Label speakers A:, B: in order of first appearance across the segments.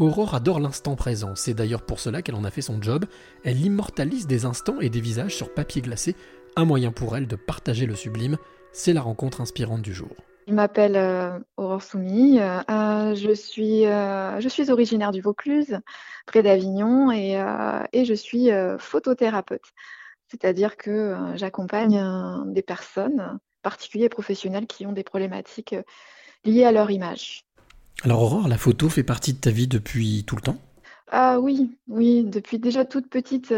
A: Aurore adore l'instant présent, c'est d'ailleurs pour cela qu'elle en a fait son job. Elle immortalise des instants et des visages sur papier glacé, un moyen pour elle de partager le sublime, c'est la rencontre inspirante du jour.
B: Je m'appelle euh, Aurore Soumy, euh, je, suis, euh, je suis originaire du Vaucluse, près d'Avignon, et, je suis photothérapeute. C'est-à-dire que j'accompagne des personnes, particuliers et professionnels, qui ont des problématiques liées à leur image.
A: Alors Aurore, la photo fait partie de ta vie depuis tout le temps?
B: Ah oui, oui, depuis déjà toute petite,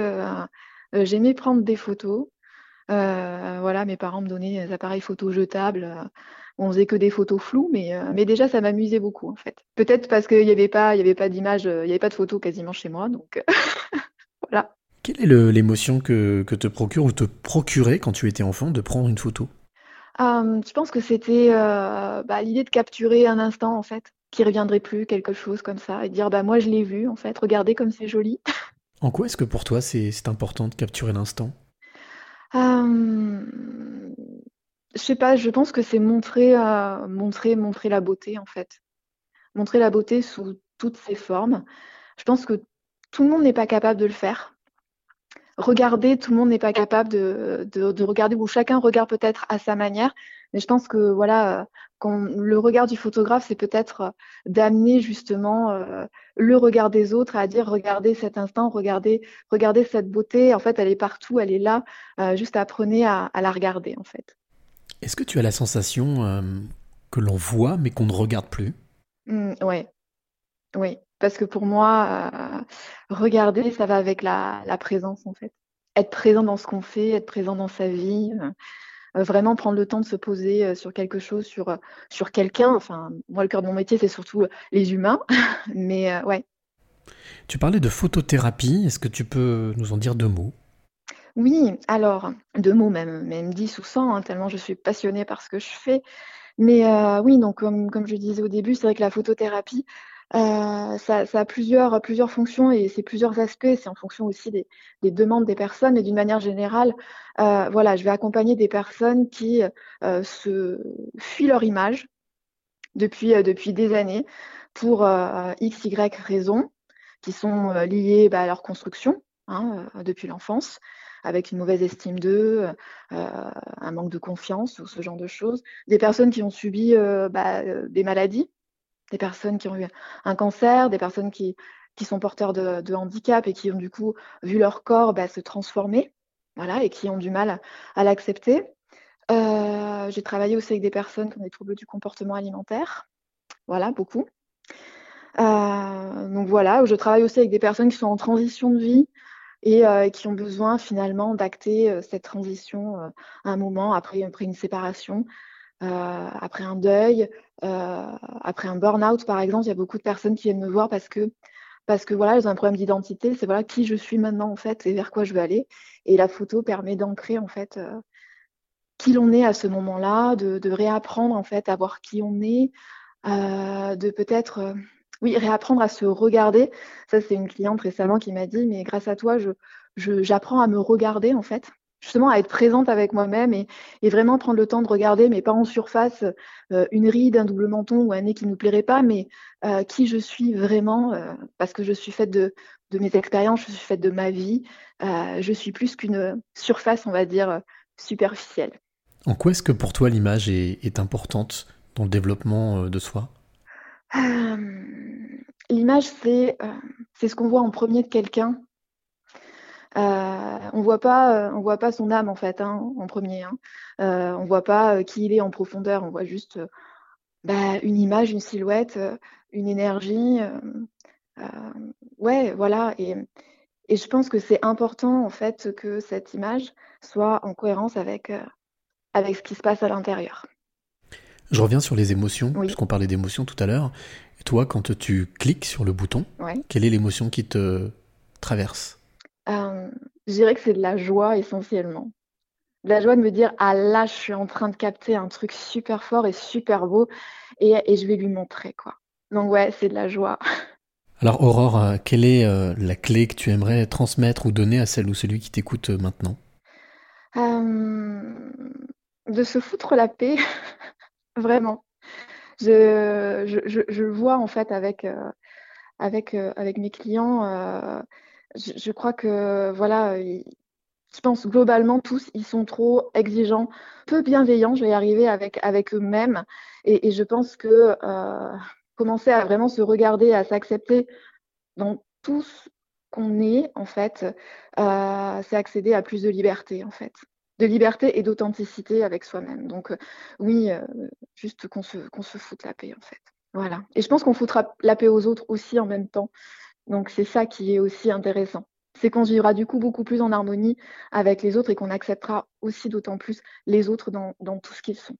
B: j'aimais prendre des photos. voilà, mes parents me donnaient des appareils photo jetables on faisait que des photos floues, mais, euh, mais déjà ça m'amusait beaucoup en fait. Peut-être parce qu'il n'y avait pas, il y avait pas d'image, euh, il n'y avait pas de photos quasiment chez moi, donc euh, voilà.
A: Quelle est l'émotion que, te procure ou te procurait quand tu étais enfant de prendre une photo?
B: Je pense que c'était bah, l'idée de capturer un instant en fait, qui reviendrait plus, quelque chose comme ça, et dire bah moi je l'ai vu en fait, regardez comme c'est joli.
A: En quoi est-ce que pour toi c'est important de capturer l'instant?
B: Je sais pas, je pense que c'est montrer, euh, montrer, montrer la beauté en fait. Montrer la beauté sous toutes ses formes. Je pense que tout le monde n'est pas capable de le faire. Regarder, tout le monde n'est pas capable de, de, regarder, ou chacun regarde peut-être à sa manière. Mais je pense que voilà, quand le regard du photographe, c'est peut-être d'amener justement euh, le regard des autres à dire regardez cet instant, regardez, regardez cette beauté. En fait, elle est partout, elle est là. Euh, juste apprenez à, à la regarder en fait.
A: Est-ce que tu as la sensation euh, que l'on voit mais qu'on ne regarde plus?
B: Mmh, Oui, oui. Parce que pour moi, euh, regarder, ça va avec la, présence en fait. Être présent dans ce qu'on fait, être présent dans sa vie, euh, vraiment prendre le temps de se poser sur quelque chose, sur, sur quelqu'un. Enfin, moi, le cœur de mon métier, c'est surtout les humains. mais ouais.
A: Tu parlais de photothérapie. Est-ce que tu peux nous en dire deux mots?
B: Oui, alors, deux mots même, même 10 ou 100, hein, tellement je suis passionnée par ce que je fais. Mais euh, oui, donc comme, comme je disais au début, c'est vrai que la photothérapie, euh, ça, a plusieurs, plusieurs fonctions et c'est plusieurs aspects. C'est en fonction aussi des, demandes des personnes. Et d'une manière générale, euh, voilà, je vais accompagner des personnes qui se fuient leur image depuis, depuis des années pour x, y raisons qui sont liées bah, à leur construction hein, depuis l'enfance avec une mauvaise estime d'eux, euh, un manque de confiance ou ce genre de choses. Des personnes qui ont subi euh, bah, euh, des maladies, des personnes qui ont eu un cancer, des personnes qui, qui sont porteurs de, handicap et qui ont du coup vu leur corps bah, se transformer, voilà, et qui ont du mal à, l'accepter. J'ai travaillé aussi avec des personnes qui ont des troubles du comportement alimentaire, voilà, beaucoup. donc voilà, je travaille aussi avec des personnes qui sont en transition de vie, et euh, qui ont besoin finalement d'acter euh, cette transition euh, à un moment après, après une séparation, après un deuil, après un burn-out par exemple. Il y a beaucoup de personnes qui viennent me voir parce que parce que voilà, elles ont un problème d'identité, c'est voilà qui je suis maintenant en fait et vers quoi je veux aller. Et la photo permet d'ancrer en fait qui l'on est à ce moment-là, de, de, réapprendre en fait à voir qui on est, de peut-être oui, réapprendre à se regarder. Ça, c'est une cliente récemment qui m'a dit, mais grâce à toi, je, j'apprends à me regarder, en fait. Justement, à être présente avec moi-même et, vraiment prendre le temps de regarder, mais pas en surface, euh, une ride, un double menton ou un nez qui ne nous plairait pas, mais euh, qui je suis vraiment, euh, parce que je suis faite de, mes expériences, je suis faite de ma vie. je suis plus qu'une surface, on va dire, superficielle.
A: En quoi est-ce que pour toi l'image est importante dans le développement de soi?
B: L'image, c'est c'est ce qu'on voit en premier de quelqu'un. On voit pas, on voit pas son âme en fait hein, en premier. Hein. on voit pas qui il est en profondeur. On voit juste bah, une image, une silhouette, une énergie. ouais, voilà. Et, et, je pense que c'est important en fait que cette image soit en cohérence avec avec ce qui se passe à l'intérieur.
A: Je reviens sur les émotions, puisqu'on parlait d'émotions tout à l'heure. Et toi, quand tu cliques sur le bouton, quelle est l'émotion qui te traverse?
B: Euh, Je dirais que c'est de la joie essentiellement. De la joie de me dire Ah là, je suis en train de capter un truc super fort et super beau, et, je vais lui montrer. quoi. Donc, ouais, c'est de la joie.
A: Alors, Aurore, euh, quelle est euh, la clé que tu aimerais transmettre ou donner à celle ou celui qui t'écoute maintenant?
B: De se foutre la paix. Vraiment. Je, je, je, vois en fait avec, euh, avec, avec mes clients, je, crois que voilà, je pense globalement tous, ils sont trop exigeants, peu bienveillants, je vais y arriver avec, avec eux-mêmes. Et, je pense que commencer à vraiment se regarder, à s'accepter dans tout ce qu'on est, en fait, c'est accéder à plus de liberté, en fait de liberté et d'authenticité avec soi-même. Donc oui, juste qu'on se, qu'on se foute la paix en fait. Voilà. Et je pense qu'on foutra la paix aux autres aussi en même temps. Donc c'est ça qui est aussi intéressant. C'est qu'on vivra du coup beaucoup plus en harmonie avec les autres et qu'on acceptera aussi d'autant plus les autres dans, dans tout ce qu'ils sont.